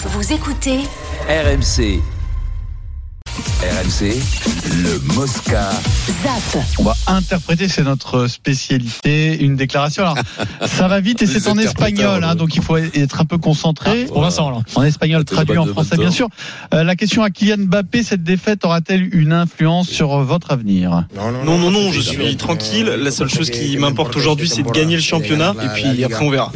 Vous écoutez RMC. RMC, le Mosca. ZAP. On va interpréter, c'est notre spécialité, une déclaration. Alors, ça va vite et c'est en espagnol, hein, donc il faut être un peu concentré. Pour Vincent, là. En espagnol, traduit en français, bien sûr. Euh, la question à Kylian Mbappé, cette défaite aura-t-elle une influence sur votre avenir? Non, non, non, je suis tranquille. La seule chose qui m'importe aujourd'hui, c'est de gagner le championnat. Et puis après, on verra.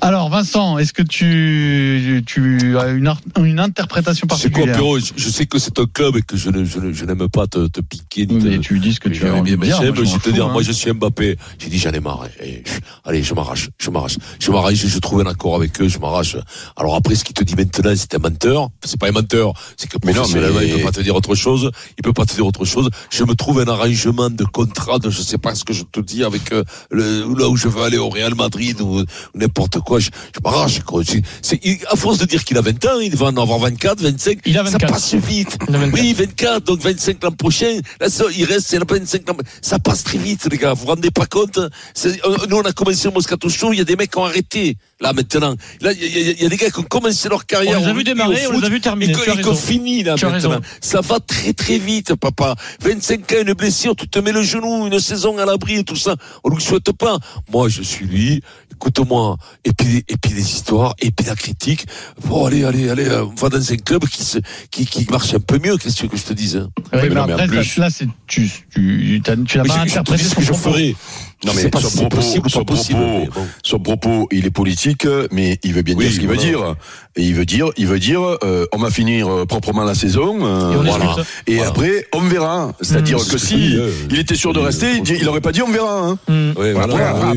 Alors, Vincent, est-ce que tu, tu as une, une interprétation C'est quoi, particulière Pierrot je, je sais que c'est un club et que je, ne- je, ne- je n'aime pas te, te piquer. Ni te, Mais tu dis ce que tu envie bien, dire. moi, je te dire, hein. moi je suis Mbappé. J'ai dit j'en ai marre. Et, et, allez, je m'arrache, je m'arrache, je m'arrache. Je, trouve un accord avec eux, je m'arrache. Alors après, ce qu'il te dit maintenant, c'est un menteur. C'est pas un menteur, c'est que Mais non, mais- il peut pas te dire autre chose. Il peut pas te dire autre chose. Je me trouve un arrangement de contrat de je sais pas ce que je te dis avec euh, le, là où je veux aller au Real Madrid ou, ou n'importe quoi. Je, je m'arrache. quoi. C'est- à force de dire qu'il a 20 ans, il va en avoir 24, 25. Il a Ça 24. passe vite. Il a 24. Oui, 24, donc 25 l'an prochain. Là, ça, il reste, c'est la 25 l'an Ça passe très vite, les gars. Vous vous rendez pas compte? C'est- euh, Nous, on a commencé au Moscato Show, il y a des mecs qui ont arrêté. Là, maintenant. Là, il y, a- y y des gars qui ont commencé leur carrière. On les a rugby, démarrer, on les a vus terminer. Et raison. finit, là, Tu maintenant. Ça va très, très vite, papa. 25 ans, une blessure, tu te mets le genou, une saison à l'abri et tout ça. On ne le souhaite pas. Moi, je suis lui. Écoute-moi. Et puis, et puis les histoires, et puis la critique. Bon, allez, allez, allez, euh, on va dans un club qui se, qui, qui marche un peu mieux. Qu'est-ce que tu que je te dise? hein? Oui, mais mais non, mais en après, plus- là, c'est, tu, tu, t'as- tu n'as pas interprété dis ce ce que je ferai. Non, mais pas son si c'est propos- possible son pas possible. propos- mais bon. Son propos, il est politique, mais il veut bien Oui, dire ce qu'il veut dire. Et il veut dire, il veut dire, euh, on va finir euh, proprement la saison. euh, Et voilà. discute. Et Voilà. après, on verra. C'est-à-dire Mmh. que C'est si euh, il était sûr de rester, euh, il, dit- il aurait pas dit on verra. Hein. Ouais, voilà.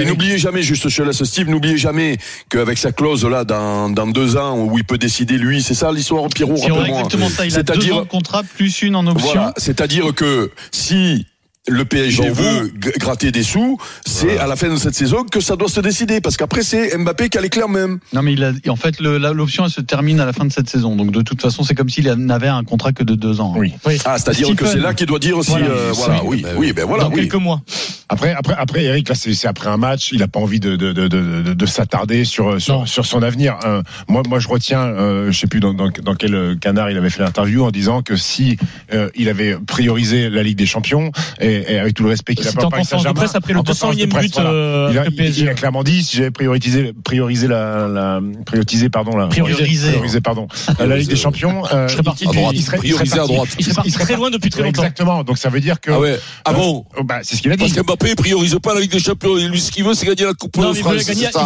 Et- n'oubliez jamais, juste je laisse Steve, n'oubliez jamais qu'avec sa clause là dans, dans deux ans où il peut décider lui, c'est ça l'histoire Pierrot, rappelle-moi. exactement ça, il a deux C'est-à-dire- ans de contrat plus une en option. Voilà, c'est-à-dire que si le PSG veut gratter des sous, c'est à la fin de cette saison que ça doit se décider parce qu'après c'est Mbappé qui a les clés en même. Non, mais il a, en fait, l'option, elle se termine à la fin de cette saison. Donc, de toute façon, c'est comme s'il n'avait un contrat que de deux ans. Oui. Ah, c'est-à-dire que c'est là qu'il doit dire si Voilà. euh, voilà, oui, Ben oui, ben voilà, Dans oui. quelques mois. Après, après, après, Eric, là, c'est après un match. Il a pas envie de de de de, de, de s'attarder sur Non. sur sur son avenir. Euh, moi, moi, je retiens, euh, je sais plus dans, dans dans quel euh, canard il avait fait l'interview en disant que si euh, il avait priorisé la Ligue des Champions et, et avec tout le respect qu'il a pour en Paris Saint-Germain, presse après le en conférence de 201e presse, but voilà. euh, Il a, PSG. il a clairement dit si j'avais priorisé priorisé la, la priorisé pardon la Priorisé. priorisé pardon la Ligue des Champions euh, Je serais parti il- serait- il serait priorisé à parti- droite. Il serait parti très loin depuis très longtemps. Exactement. Donc ça veut dire que Ah ouais. Ah bon? Oh, bah, c'est ce qu'il a dit. Parce qu'Mbappé, il priorise pas la Ligue des Champions. Lui, ce qu'il veut, c'est gagner la Coupe de France. il veut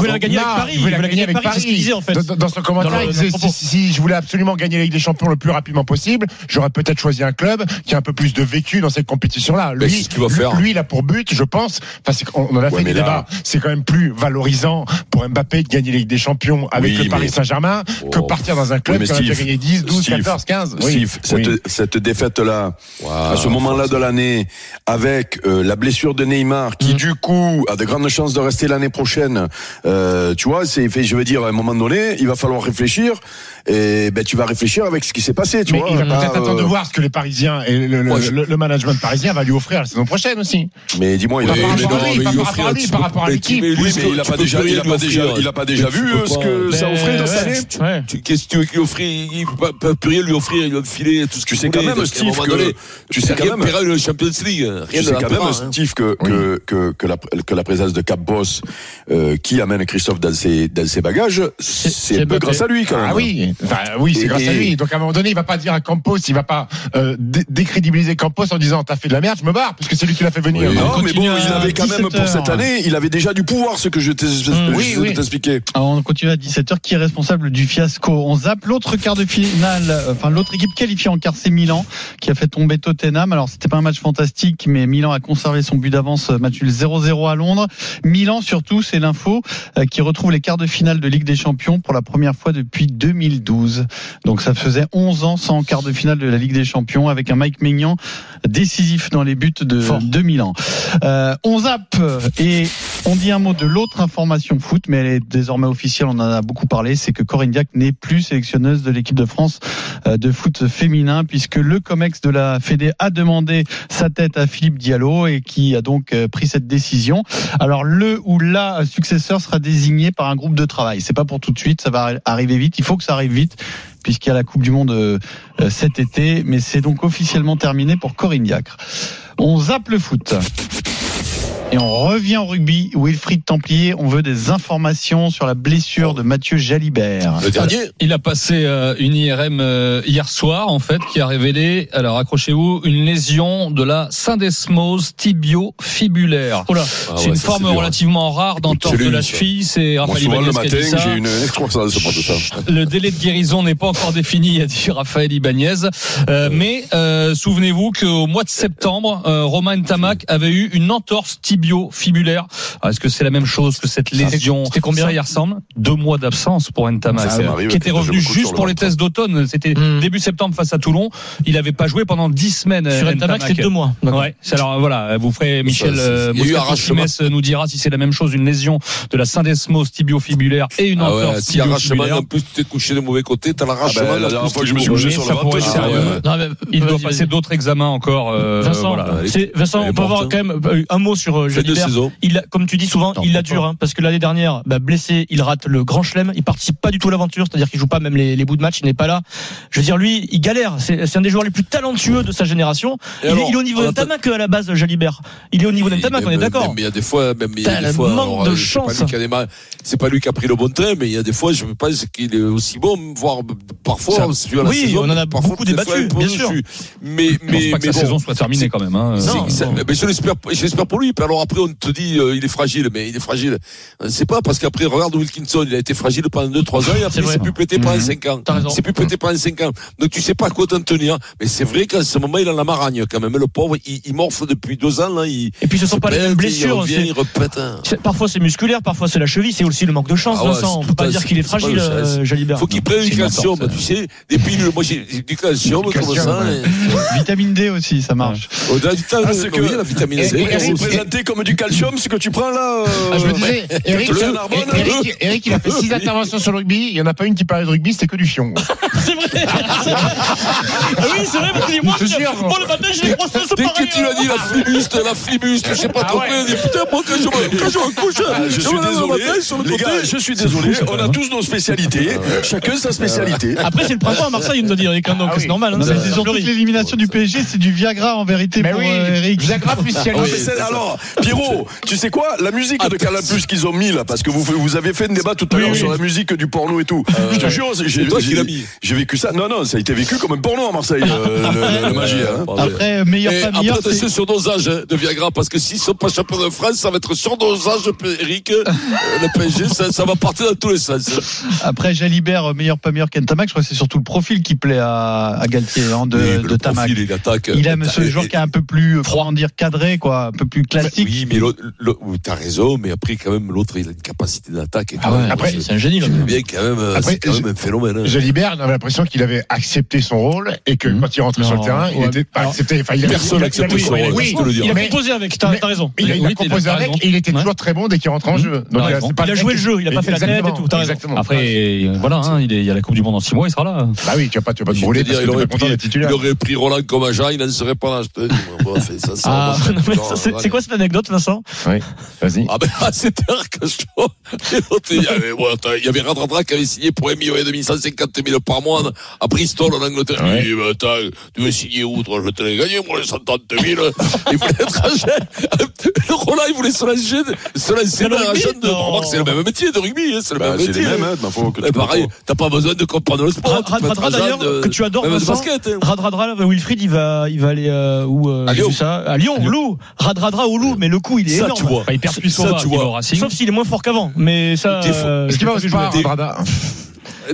la gagner avec Paris. il veut la gagner avec Paris. Disait en fait. Dans, son commentaire, il disait si, je voulais absolument gagner la Ligue des Champions le plus rapidement possible, j'aurais peut-être choisi un club qui a un peu plus de vécu dans cette compétition-là. Mais Lui, lui- faire. lui, il a pour but, je pense, parce qu'on on en a Ouais, fait des là- débats, c'est quand même plus valorisant pour Mbappé de gagner la Ligue des Champions avec Oui, le Paris Saint-Germain que Oh. partir dans un club Oui, qui a gagné 10, 12, Steve, 14, 15. Oui. Steve, cette, défaite-là, à ce moment-là de l'année, avec euh, la blessure de Neymar, Mm. qui du coup a de grandes chances de rester l'année prochaine, euh, tu vois, c'est fait. Je veux dire, à un moment donné, il va falloir réfléchir. Et ben, tu vas réfléchir avec ce qui s'est passé, tu Mais vois. il va peut-être attendre euh, de voir ce que les Parisiens et le, le- Moi, je- le- le management parisien va lui offrir la saison prochaine aussi. Mais dis-moi, il a par rapport il à offrir l'équipe. tu- que il a tu pas déjà, plus il a rien pas lui déjà, offrir. il a pas déjà Mais tu vu euh, ce que ça offrait dans cette année. Tu- Qu'est-ce que tu veux qu'il offre Il peut pas- peut plus rien lui offrir, il va me filer tout ce Tu qu'il sais quand même, à un Steve, que- tu sais quand même- le Champions League. Rien Tu sais quand même, hein. Steve, que, que, que, que, la, que la présence de Cap Boss, euh, qui amène Christophe dans ses, dans ses bagages, c'est peu grâce à lui quand même. Ah oui, enfin, oui, c'est Et- grâce à lui. Donc à un moment donné, il va pas dire à Campos, il va pas euh, dé- décrédibiliser Campos en disant t'as fait de la merde, je me barre, parce que c'est lui qui l'a fait venir. Oui. Non, mais bon, il avait quand même 17 pour cette année, il avait déjà du pouvoir, ce que je t'ai oui, oui. t'ai expliqué. Alors, on continue à 17h. Qui est responsable du fiasco On zappe l'autre quart de finale, euh, enfin l'autre équipe qualifiée en quart, c'est Milan, qui a fait tomber Tottenham. Alors c'était pas un match fantastique, mais Milan a conservé son but d'avance, euh, match nul 0-0 à Londres. Milan surtout, c'est l'info, euh, qui retrouve les quarts de finale de Ligue des Champions pour la première fois depuis 2012. Donc ça faisait 11 ans sans quart de finale de la Ligue des Champions, avec un Mike Maignan décisif dans les buts de, Fort. de Milan. Euh, on zappe et on dit un mot de l'autre information foot, mais elle est désormais officielle, on en a beaucoup parlé, c'est que Corinne Diac n'est plus sélectionneuse de l'équipe de France euh, de foot féminin, puisque le COMEX de la Fédé a demandé sa tête à Philippe Diallo et qui a donc euh, pris cette décision. Alors le ou la successeur sera désigné par un groupe de travail. C'est pas pour tout de suite, ça va arriver vite. Il faut que ça arrive vite puisqu'il y a la Coupe du Monde euh, euh, cet été, mais c'est donc officiellement terminé pour Corinne Diacre. On zappe le foot. Et on revient au rugby. Wilfried Templier, on veut des informations sur la blessure de Mathieu Jalibert. Le dernier Il a passé euh, une IRM euh, hier soir, en fait, qui a révélé, alors accrochez-vous, une lésion de la syndesmose tibio-fibulaire. Oula. Ah c'est ouais, une ça, forme dur, hein. relativement rare d'entorse de la cheville. C'est Moi, Raphaël souvent, le Ibanez qui a matin, dit ça. j'ai une ça. Le délai de guérison n'est pas encore défini, a dit Raphaël Ibanez. Euh, mais euh, souvenez-vous qu'au mois de septembre, euh, Romain Ntamak avait eu une entorse tibio-fibulaire. Alors, Est-ce que c'est la même chose que cette lésion C'était combien Ça y ressemble. Deux mois d'absence pour Ntamak, Ça m'arrive, qui était revenu juste le pour les tests d'automne. C'était Hmm. début septembre face à Toulon. Il n'avait pas joué pendant dix semaines. Sur euh, Ntamak, Ntamak. c'était deux mois. Ouais, c'est alors voilà, vous ferez Michel euh, Moscato. Simès nous dira si c'est la même chose, une lésion de la syndesmose tibio-fibulaire et une Ah ouais, entorse si arrachement, tibio-fibulaire. en plus, tu t'es couché de mauvais côté, t'as Ah l'arrachement. ben, la dernière fois que je me suis couché sur le ventre, Il doit passer d'autres examens encore. euh, Vincent, on peut avoir quand même euh, un mot sur Fin de Jalibert. saison. Il, a- comme tu dis souvent, Non, il la dure, hein, parce que l'année dernière, bah, blessé, il rate le Grand Chelem, il participe pas du tout à l'aventure, c'est-à-dire qu'il joue pas même les, les bouts de match, il n'est pas là. Je veux dire, lui, il galère. C'est c'est un des joueurs les plus talentueux de sa génération. Il, est- il est au niveau on d'un attend- Tamac à la base, Jalibert. Il est au niveau d'un Tamac, on est d'accord. même Il y a des fois, même il y a des fois, manque de c'est pas chance. lui qui a démarré- C'est pas lui qui a pris le bon train, mais il y a des fois, je pense qu'il est aussi bon, voire parfois, la oui, saison, on en a parfois, beaucoup débattu, bien sûr. Mais, Je pense mais, pas que mais sa bon. saison soit terminée quand même. Hein. Mais je l'espère, je l'espère pour lui. Alors après, on te dit, euh, il est fragile, mais il est fragile. Euh, C'est pas parce qu'après, regarde Wilkinson, il a été fragile pendant 2-3 ans et après, C'est il plus pété pendant Mhm. 5 ans. T'as raison. Il s'est plus pété pendant 5 ans. Donc tu sais pas à quoi t'en tenir. Mais c'est vrai qu'à ce moment, il a la maragne quand même. Le pauvre, il, il morfle depuis 2 ans, là. Il, Et puis ce sont pas les mêmes Il blessures. revient, c'est- il repète. hein. c'est- Parfois c'est musculaire, parfois c'est la cheville, c'est aussi le manque de chance, Ah ouais, Vincent. On c'est peut pas dire qu'il est c'est fragile, le- euh, Jalibert. Faut qu'il prenne c'est du une calcium, tu sais. Des pilules, moi j'ai du calcium, Du comme calcium, ça. ouais. et- Vitamine D aussi, ça marche. Au-delà du temps, Ah, c'est oui, la vitamine Et- Comme du calcium, ce que tu prends là. euh, Ah, je me disais, Eric, Le Narbonne, Eric, Eric, il a fait six interventions sur le rugby, il n'y en a pas une qui parlait de rugby, c'était que du fion. C'est vrai. Ah oui, c'est vrai, parce que moi, Je je- jure. moi, le matin, j'ai les grosses Dès que tu l'as dit, la flibuste, la flibuste, je sais pas Ah trop ouais. putain, moi, quand je me, quand je Ah, je me suis désolé, matin sur le les côté. gars, je suis désolé. On a tous nos spécialités, chacun sa spécialité. Après, c'est le printemps à Marseille, il nous a dit Eric, donc Ah c'est normal. c'est surtout que l'élimination du PSG, c'est du Viagra en vérité pour euh, Eric. Viagra plus Ah, alors, Pierrot, tu sais quoi? La musique de Canal Plus qu'ils ont mis là, parce que vous, vous avez fait un débat tout à l'heure oui. sur la musique du porno et tout. Je te jure, j'ai C'est toi qui j'ai- l'as mis. j'ai vécu ça. Non, non, ça a été vécu comme un porno à Marseille, euh, le, le- le magie. hein. Après, meilleur Et pas après, meilleur, attention c'est- sur dosage hein, de Viagra, parce que s'ils sont pas champions de France, ça va être sur dosage, Eric. Euh, Le PSG, ça, ça va partir dans tous les sens. après Jalibert, euh, meilleur pas meilleur qu'Entamac, je crois que c'est surtout le profil qui plaît à, à Galtier hein, de, Tamac. profil, il attaque. Il aime ce joueur qui est un peu plus, euh, comment dire, cadré, quoi, un peu plus classique. Oui, mais l'autre, t'as raison, mais après, quand même, l'autre, il a une capacité d'attaque. Ah ouais, Après, c'est un génie, là. bien quand même, euh, Après, quand même un phénomène. hein. Jalibert, on avait l'impression qu'il avait accepté son rôle et que Mhm. quand il rentrait sur le terrain, il était pas Alors, accepté. Enfin, il avait- personne il oui, son oui, rôle, oui, dis. Il a composé avec, t'as raison. Il a, il composé avec et il était toujours très bon dès qu'il rentre en jeu. Donc, c'est pas Il a joué le jeu, il a pas fait la tête et tout. Exactement. Après, euh, voilà, hein, il, est, il y a la Coupe du Monde en 6 mois, il sera là. Bah oui, tu vas pas, te brûler il aurait pris, il Roland comme agent, il n'en serait pas là, Ah, c'est quoi cette anecdote, Vincent Vas-y. Ah ben, c'était un chaud. Et l'autre, il y avait, bon, attends, il y avait Radradra qui avait signé pour un million et demi, 150 000 par mois à Bristol, en Angleterre. Ouais. Il dit, mais attends, tu veux signer où, toi? Je te l'ai gagné, moi, les 130 000. Il voulait être agent. Le Roland, il voulait se lancer, se lancer Dans le dans rugby? agent de, remarque, c'est le même métier de rugby, hein, c'est le Bah, même c'est métier. hein, que Et tu pareil, t'as pas besoin de comprendre le sport. Radradra, d'ailleurs, que tu adores, même Vincent. basket, hein. Radradra, Wilfried, il va, il va aller euh, où euh, À Lyon. vu ça À Lyon, Lou. Radradra ou Lou, mais le coup, il est Ça, énorme. tu vois. Enfin, il perd plus Ça, tu vois. Sauf s'il est moins fort qu'avant. Mais ça. Euh, Est-ce qu'il va pas jouer. Andrada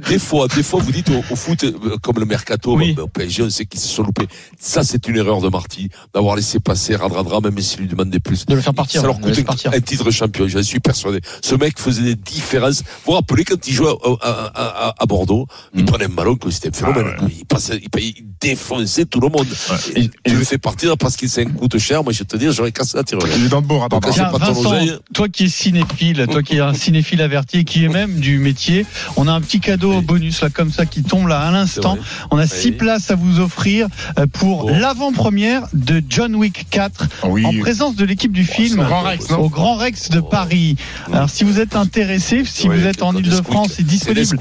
des fois, des fois, vous dites au, au foot, euh, comme le mercato, Oui. bah, au PSG, on sait qu'ils se sont loupés. Ça, c'est une erreur de Marty, d'avoir laissé passer Radradra, même s'il lui demandait plus. De le faire partir, Ça leur coûte un, un titre champion, j'en suis persuadé. Ce mec faisait des différences. Vous vous rappelez quand il jouait à, à- à- à Bordeaux, il Mm. prenait un ballon, que c'était un phénomène. Ah ouais. Il passait, il, payait- il défonçait tout le monde. Et- Et, tu le fais partir parce qu'il coûte cher, moi je vais te dire, j'aurais cassé la tirelire. Il est dans le beau, Donc, Radradra. c'est Tiens, pas ton Vincent, toi qui es cinéphile, toi qui es un cinéphile averti et qui est même du métier, on a un petit cadeau Oui. bonus là comme ça qui tombe là à l'instant. On a six Oui. places à vous offrir euh, pour l'avant-première de John Wick 4 Ah Oui. en présence de l'équipe du film Au Grand Rex, non au Grand Rex de Oh. Paris. Alors si vous êtes intéressé, si vous êtes en Ile-de-France, c'est disponible.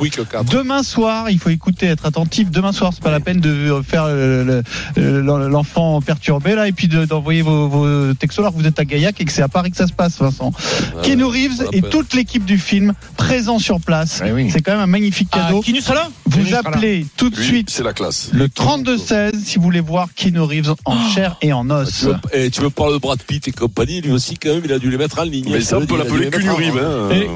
Demain soir, il faut écouter, être attentif. Demain soir, c'est pas la peine de faire euh, le- le- l'enfant perturbé là et puis de- d'envoyer vos, vos textos alors que vous êtes à Gaillac et que c'est à Paris que ça se passe, Vincent. Keanu Reeves et toute l'équipe du film présents sur place. C'est quand même un magnifique Ah, cadeau. Kinu sera là Vous là. appelez tout de Lui, suite c'est la classe. le 32-16 si vous voulez voir Keanu Reeves en chair et en Ah, os. Tu veux, eh, tu veux parler de Brad Pitt et compagnie, lui aussi, quand même, il a dû les mettre en ligne. Mais ça, on peut l'appeler Keanu Reeves. hein.